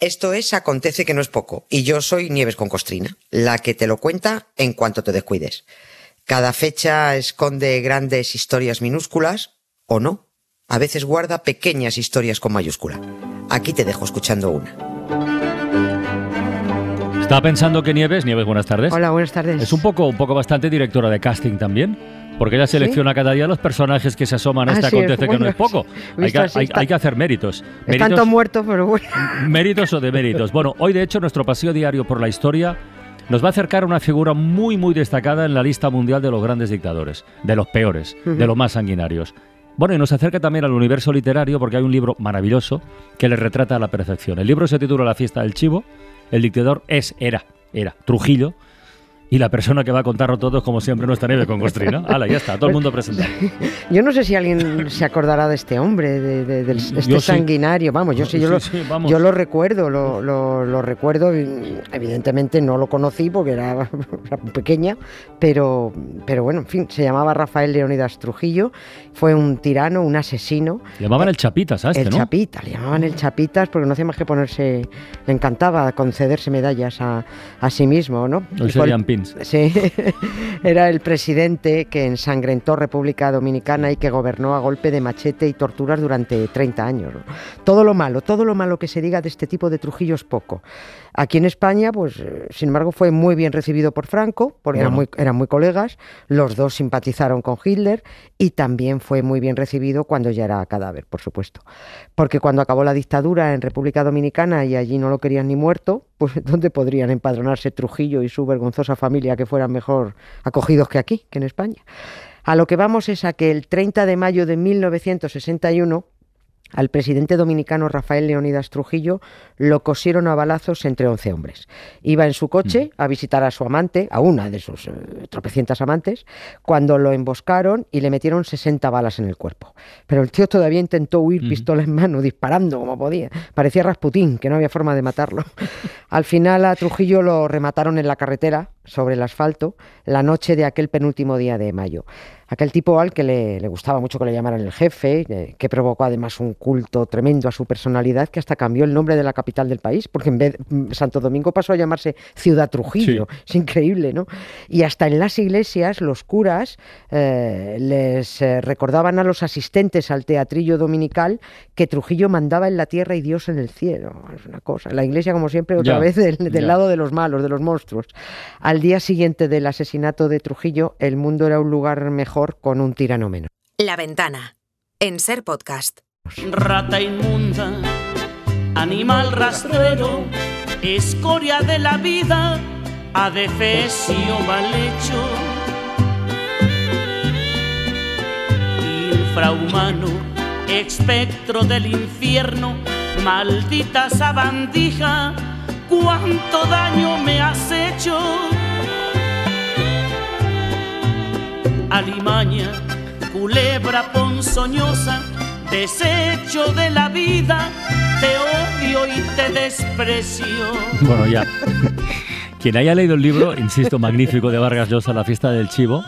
Esto es Acontece que no es poco, y yo soy Nieves con Costrina, la que te lo cuenta en cuanto te descuides. Cada fecha esconde grandes historias minúsculas, o no. A veces guarda pequeñas historias con mayúscula. Aquí te dejo escuchando una. Estaba pensando que Nieves, Nieves, buenas tardes. Hola, buenas tardes. Es un poco, un poco bastante directora de casting también. Porque ella selecciona cada día los personajes que se asoman a Ah, este sí, acontece que no es poco. Hay que, así hay- está- hay que hacer méritos. Están todos muertos, pero bueno. méritos o deméritos. Bueno, hoy de hecho nuestro paseo diario por la historia nos va a acercar a una figura muy muy destacada en la lista mundial de los grandes dictadores, de los peores, de los más sanguinarios. Bueno, y nos acerca también al universo literario porque hay un libro maravilloso que le retrata a la perfección. El libro se titula La fiesta del chivo. El dictador es, era, era Trujillo. Y la persona que va a contarlo todo es, como siempre, nuestra Neve con Costrina. Hala, ya está, todo el mundo presentado. Yo no sé si alguien se acordará de este hombre, de, este Yo sí. sanguinario. Vamos, yo sí, yo, Sí, lo, vamos. yo lo recuerdo, lo, lo- lo recuerdo. Evidentemente no lo conocí porque era, era pequeña, pero, pero bueno, en fin, se llamaba Rafael Leonidas Trujillo. Fue un tirano, un asesino. Le llamaban el Chapitas a este, el ¿no? Chapita, le llamaban el Chapitas porque no hacía más que ponerse, le encantaba concederse medallas a, a sí mismo, ¿no? Hoy serían Sí, era el presidente que ensangrentó República Dominicana y que gobernó a golpe de machete y torturas durante 30 años. Todo lo malo, todo lo malo que se diga de este tipo de Trujillo es poco. Aquí en España, pues, eh, sin embargo, fue muy bien recibido por Franco, porque eran, muy, eran muy colegas, los dos simpatizaron con Hitler y también fue muy bien recibido cuando ya era cadáver, por supuesto. Porque cuando acabó la dictadura en República Dominicana y allí no lo querían ni muerto, pues ¿dónde podrían empadronarse Trujillo y su vergonzosa familia que fueran mejor acogidos que aquí, que en España? A lo que vamos es a que el 30 de mayo de 1961 al presidente dominicano Rafael Leonidas Trujillo lo cosieron a balazos entre 11 hombres. Iba en su coche a visitar a su amante, a una de sus eh, tropecientas amantes, cuando lo emboscaron y le metieron 60 balas en el cuerpo. Pero el tío todavía intentó huir pistola en mano, disparando como podía. Parecía Rasputín, que no había forma de matarlo. Al final a Trujillo lo remataron en la carretera, sobre el asfalto, la noche de aquel penúltimo día de mayo. Aquel tipo al que le, le gustaba mucho que le llamaran el jefe, eh, que provocó además un culto tremendo a su personalidad, que hasta cambió el nombre de la capital del país, porque en vez mm, Santo Domingo pasó a llamarse Ciudad Trujillo. Es increíble, ¿no? Y hasta en las iglesias los curas eh, les eh, recordaban a los asistentes al teatrillo dominical que Trujillo mandaba en la tierra y Dios en el cielo. Es una cosa. La iglesia, como siempre, otra Ya, vez del, lado de los malos, de los monstruos. Al día siguiente del asesinato de Trujillo, el mundo era un lugar mejor con un tirano menos. La ventana. En Ser Podcast. Rata inmunda, animal rastrero, escoria de la vida, adefesio mal hecho. Infrahumano, espectro del infierno, maldita sabandija, cuánto daño me has hecho. Alimaña, culebra ponzoñosa, desecho de la vida, te odio y te desprecio. Bueno, ya. Quien haya leído el libro, insisto, magnífico de Vargas Llosa, La fiesta del chivo,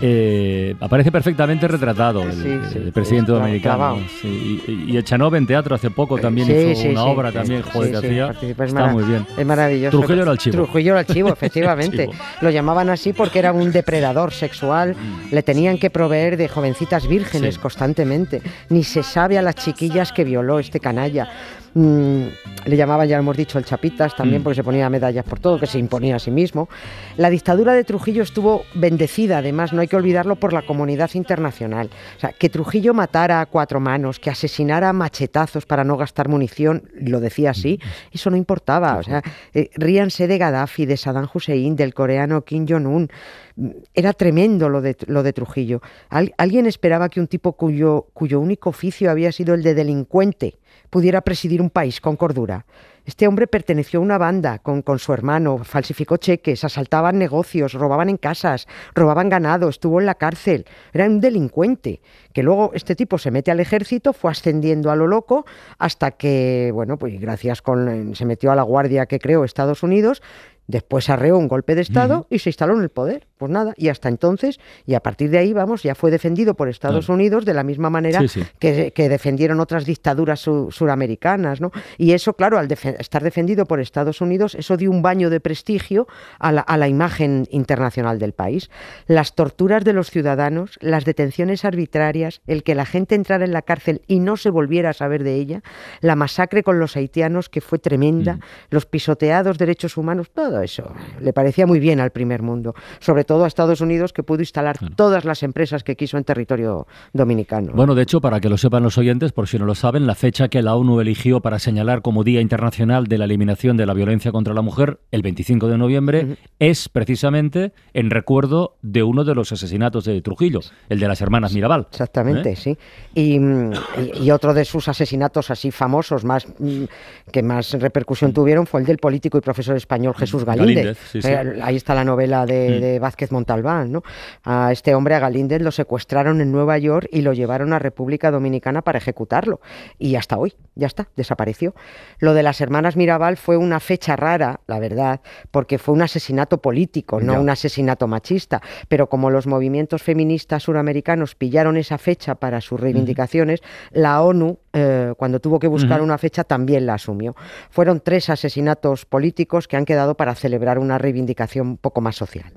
eh, aparece perfectamente retratado el, Sí, sí, el presidente dominicano. sí, y, y Echanove en teatro hace poco también Sí, hizo una obra también, joder, que hacía. es Está muy bien. Es maravilloso. Trujillo era el chivo. Trujillo era el chivo, efectivamente. Chivo. Lo llamaban así porque era un depredador sexual. Le tenían que proveer de jovencitas vírgenes constantemente. Ni se sabe a las chiquillas que violó este canalla. Mm, le llamaban, ya lo hemos dicho, el Chapitas también Mm. porque se ponía medallas por todo, que se imponía a sí mismo. La dictadura de Trujillo estuvo bendecida, además, no hay que olvidarlo, por la comunidad internacional. O sea, que Trujillo matara a cuatro manos, que asesinara a machetazos para no gastar munición, lo decía así, eso no importaba. O sea, eh, ríanse de Gaddafi, de Saddam Hussein, del coreano Kim Jong-un. Mm, Era tremendo lo de, lo de Trujillo. Al- ¿Alguien esperaba que un tipo cuyo, cuyo único oficio había sido el de delincuente pudiera presidir un país con cordura? Este hombre perteneció a una banda con, con su hermano, falsificó cheques, asaltaban negocios, robaban en casas, robaban ganado, estuvo en la cárcel. Era un delincuente. Que luego este tipo se mete al ejército, fue ascendiendo a lo loco, hasta que, bueno, pues gracias con. se metió a la guardia que creó Estados Unidos. Después arreó un golpe de Estado y se instaló en el poder. Pues nada, y hasta entonces, y a partir de ahí, vamos, ya fue defendido por Estados Claro. Unidos de la misma manera Sí, sí. Que, que defendieron otras dictaduras su- suramericanas, ¿no? Y eso, claro, al, defe- estar defendido por Estados Unidos, eso dio un baño de prestigio a la, imagen internacional del país. Las torturas de los ciudadanos, las detenciones arbitrarias, el que la gente entrara en la cárcel y no se volviera a saber de ella, la masacre con los haitianos, que fue tremenda, mm. los pisoteados derechos humanos, todo eso le parecía muy bien al primer mundo, sobre todo a Estados Unidos, que pudo instalar todas las empresas que quiso en territorio dominicano. Bueno, de hecho, para que lo sepan los oyentes, por si no lo saben, la fecha que la ONU eligió para señalar como Día Internacional de la Eliminación de la Violencia contra la Mujer, el 25 de noviembre, es precisamente en recuerdo de uno de los asesinatos de Trujillo, el de las hermanas Mirabal. Exactamente, ¿Eh? sí. Y, otro de sus asesinatos así famosos, más mm, que más repercusión tuvieron, fue el del político y profesor español Jesús Galíndez. Eh, ahí está la novela de, mm. de Vázquez Montalbán, ¿no? A este hombre, a Galíndez, lo secuestraron en Nueva York y lo llevaron a República Dominicana para ejecutarlo. Y hasta hoy, ya está, desapareció. Lo de las hermanas Mirabal fue una fecha rara, la verdad, porque fue un asesinato político, no, un asesinato machista. Pero como los movimientos feministas suramericanos pillaron esa fecha para sus reivindicaciones, la ONU, eh, cuando tuvo que buscar una fecha, también la asumió. Fueron tres asesinatos políticos que han quedado para celebrar una reivindicación un poco más social.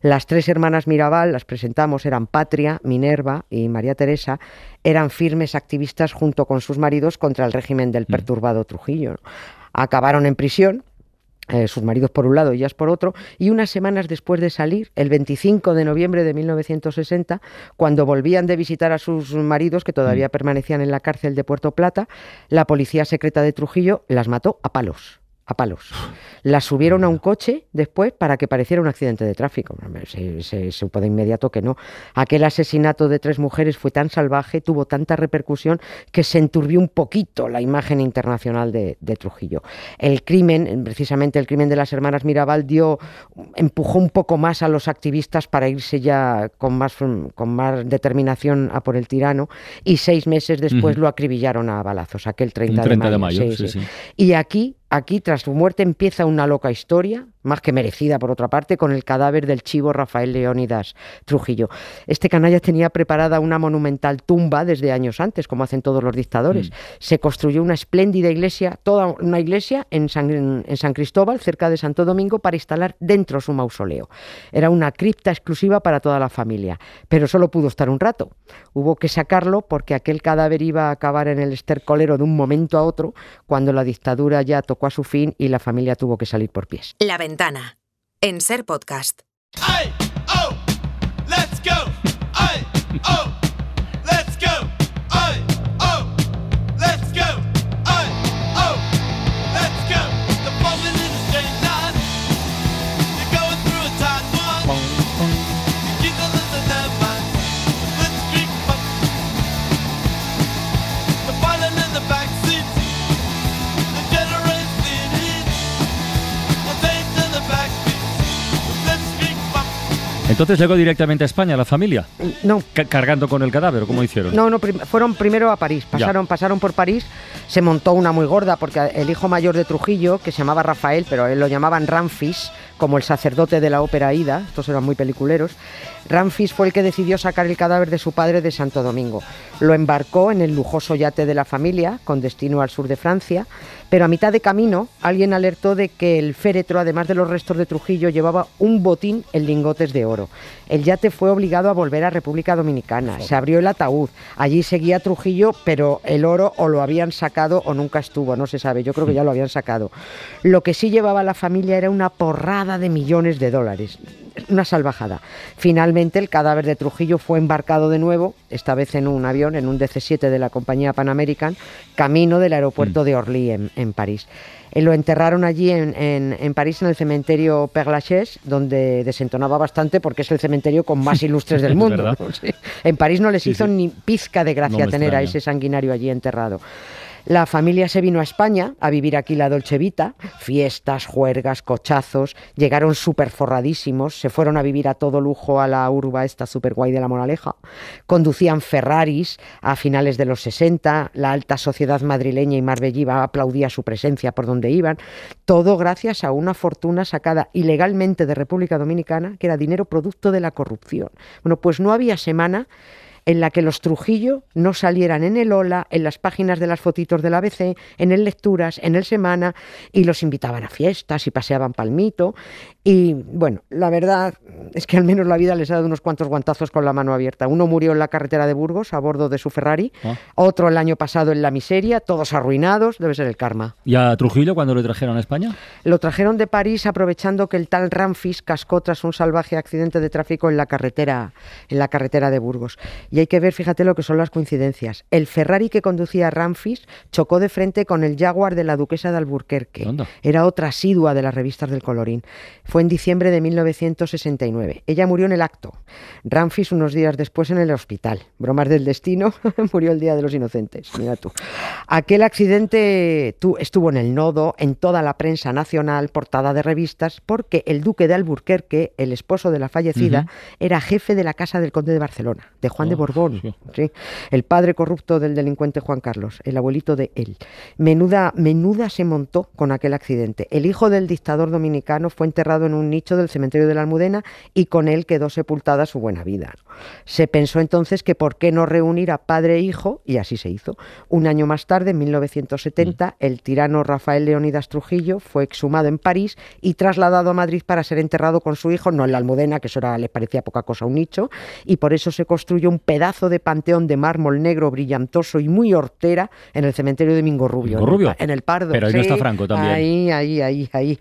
Las tres hermanas Mirabal, las presentamos, eran Patria, Minerva y María Teresa, eran firmes activistas junto con sus maridos contra el régimen del mm. perturbado Trujillo. Acabaron en prisión, eh, sus maridos por un lado y ellas por otro, y unas semanas después de salir, el 25 de noviembre de 1960, cuando volvían de visitar a sus maridos, que todavía mm. permanecían en la cárcel de Puerto Plata, la policía secreta de Trujillo las mató a palos a palos. La subieron a un coche después para que pareciera un accidente de tráfico. Se, supo de inmediato que no. Aquel asesinato de tres mujeres fue tan salvaje, tuvo tanta repercusión, que se enturbió un poquito la imagen internacional de, Trujillo. El crimen, precisamente el crimen de las hermanas Mirabal, dio, empujó un poco más a los activistas para irse ya con más, con más determinación a por el tirano y seis meses después lo acribillaron a balazos, aquel 30, de mayo. Y aquí Aquí, tras su muerte, empieza una loca historia más que merecida por otra parte, con el cadáver del chivo Rafael Leónidas Trujillo. Este canalla tenía preparada una monumental tumba desde años antes, como hacen todos los dictadores. Mm. Se construyó una espléndida iglesia, toda una iglesia en San, en San Cristóbal, cerca de Santo Domingo, para instalar dentro su mausoleo. Era una cripta exclusiva para toda la familia, pero solo pudo estar un rato. Hubo que sacarlo porque aquel cadáver iba a acabar en el estercolero de un momento a otro, cuando la dictadura ya tocó a su fin y la familia tuvo que salir por pies. La ventana. En Ser Podcast. ¡Oh! ¡Oh! Entonces llegó directamente a España la familia. No. cargando con el cadáver, ¿cómo hicieron? No, no, fueron primero a París. Pasaron, pasaron por París. Se montó una muy gorda porque el hijo mayor de Trujillo, que se llamaba Rafael, pero él lo llamaban Ramfis, como el sacerdote de la ópera Ida, estos eran muy peliculeros, Ramfis fue el que decidió sacar el cadáver de su padre de Santo Domingo. Lo embarcó en el lujoso yate de la familia, con destino al sur de Francia, pero a mitad de camino alguien alertó de que el féretro, además de los restos de Trujillo, llevaba un botín en lingotes de oro. El yate fue obligado a volver a República Dominicana. Se abrió el ataúd. Allí seguía Trujillo, pero el oro o lo habían sacado o nunca estuvo, no se sabe. Yo creo que ya lo habían sacado. Lo que sí llevaba la familia era una porrada de millones de dólares. Una salvajada. Finalmente el cadáver de Trujillo fue embarcado de nuevo, esta vez en un avión, en un DC-7 de la compañía Pan American, camino del aeropuerto mm. de Orly en, París. Eh, lo enterraron allí en, París, en el cementerio Père Lachaise, donde desentonaba bastante porque es el cementerio con más ilustres del mundo. En París no les hizo ni pizca de gracia tener a ese sanguinario allí enterrado. La familia se vino a España a vivir aquí la Dolce Vita, fiestas, juergas, cochazos, llegaron súper forradísimos, se fueron a vivir a todo lujo a la urba esta súper guay de la Moraleja, conducían Ferraris a finales de los 60, la alta sociedad madrileña y marbelliva aplaudía su presencia por donde iban, todo gracias a una fortuna sacada ilegalmente de República Dominicana, que era dinero producto de la corrupción. Bueno, pues no había semana en la que los Trujillo no salieran en el Ola, en las páginas de las fotitos del ABC, en el Lecturas, en el Semana, y los invitaban a fiestas y paseaban palmito. Y bueno, la verdad es que al menos la vida les ha dado unos cuantos guantazos con la mano abierta. Uno murió en la carretera de Burgos a bordo de su Ferrari, Ah. otro el año pasado en la miseria, todos arruinados, debe ser el karma. ¿Y a Trujillo cuando lo trajeron a España? Lo trajeron de París aprovechando que el tal Ramfis cascó tras un salvaje accidente de tráfico en la carretera, en la carretera de Burgos. Y hay que ver, fíjate lo que son las coincidencias. El Ferrari que conducía Ramfis chocó de frente con el Jaguar de la duquesa de Alburquerque. Era otra asidua de las revistas del colorín. Fue en diciembre de 1969. Ella murió en el acto. Ramfis unos días después en el hospital. Bromas del destino, murió el Día de los Inocentes. Mira tú. Aquel accidente tu- estuvo en el nodo, en toda la prensa nacional, portada de revistas, porque el duque de Alburquerque, el esposo de la fallecida, era jefe de la casa del conde de Barcelona, de Juan de Borbón. sí. Sí, el padre corrupto del delincuente Juan Carlos, el abuelito de él. Menuda, menuda se montó con aquel accidente. El hijo del dictador dominicano fue enterrado en un nicho del cementerio de la Almudena y con él quedó sepultada su buena vida. Se pensó entonces que por qué no reunir a padre e hijo, y así se hizo. Un año más tarde, en 1970, el tirano Rafael Leónidas Trujillo fue exhumado en París y trasladado a Madrid para ser enterrado con su hijo, no en la Almudena, que eso era, les parecía poca cosa, un nicho, y por eso se construyó un pedazo de panteón de mármol negro brillantoso y muy hortera en el cementerio de Mingorrubio. Mingorrubio. En el, Pardo. Pero ahí no está Franco también. Ahí, ahí, ahí, ahí.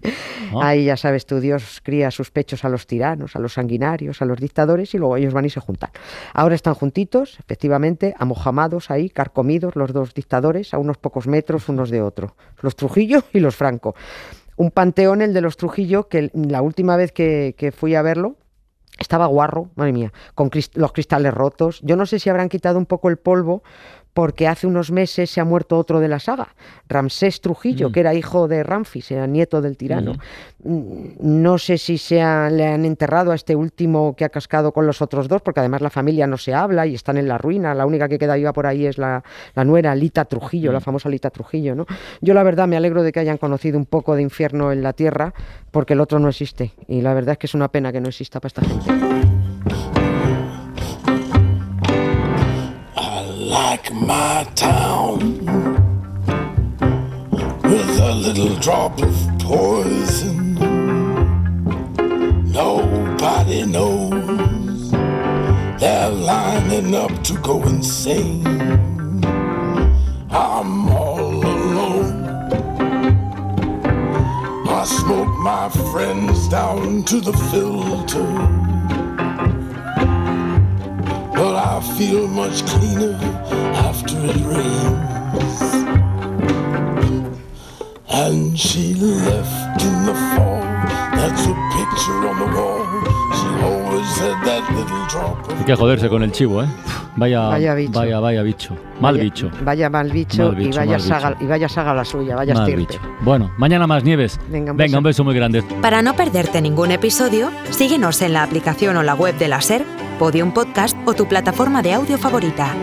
Ah. Ahí ya sabes tú, Dios cría sus pechos a los tiranos, a los sanguinarios, a los dictadores y luego ellos van y se juntan. Ahora están juntitos, efectivamente, amojamados ahí, carcomidos los dos dictadores, a unos pocos metros unos de otro. Los Trujillo y los Franco. Un panteón, el de los Trujillo, que la última vez que, que fui a verlo, estaba guarro, madre mía, con los cristales rotos. Yo no sé si habrán quitado un poco el polvo porque hace unos meses se ha muerto otro de la saga, Ramsés Trujillo, Mm. que era hijo de Ramfis, era nieto del tirano. Mm, No sé si se ha- le han enterrado a este último que ha cascado con los otros dos, porque además la familia no se habla y están en la ruina. La única que queda viva por ahí es la, la nuera, Lita Trujillo, la famosa Lita Trujillo. ¿no? Yo la verdad me alegro de que hayan conocido un poco de infierno en la tierra, porque el otro no existe. Y la verdad es que es una pena que no exista para esta gente. Like my town with a little drop of poison. Nobody knows they're lining up to go insane. I'm all alone. I smoke my friends down to the filter. I feel much cleaner after it rains. And she left in the fall. That's a picture on the wall. She always had that little drop Hay que joderse con el chivo, ¿eh? Vaya, Vaya bicho. Vaya, vaya bicho. Mal Vaya- bicho. Vaya mal bicho, Mal bicho, y, vaya mal saga, bicho. y vaya saga la suya, vaya Mal estirpe. bicho. Bueno, mañana más nieves. Venga, un Venga, beso. un beso muy grande. Para no perderte ningún episodio, síguenos en la aplicación o la web de la SER, Podium Podcast o tu plataforma de audio favorita.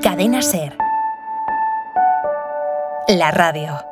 Cadena SER. La radio.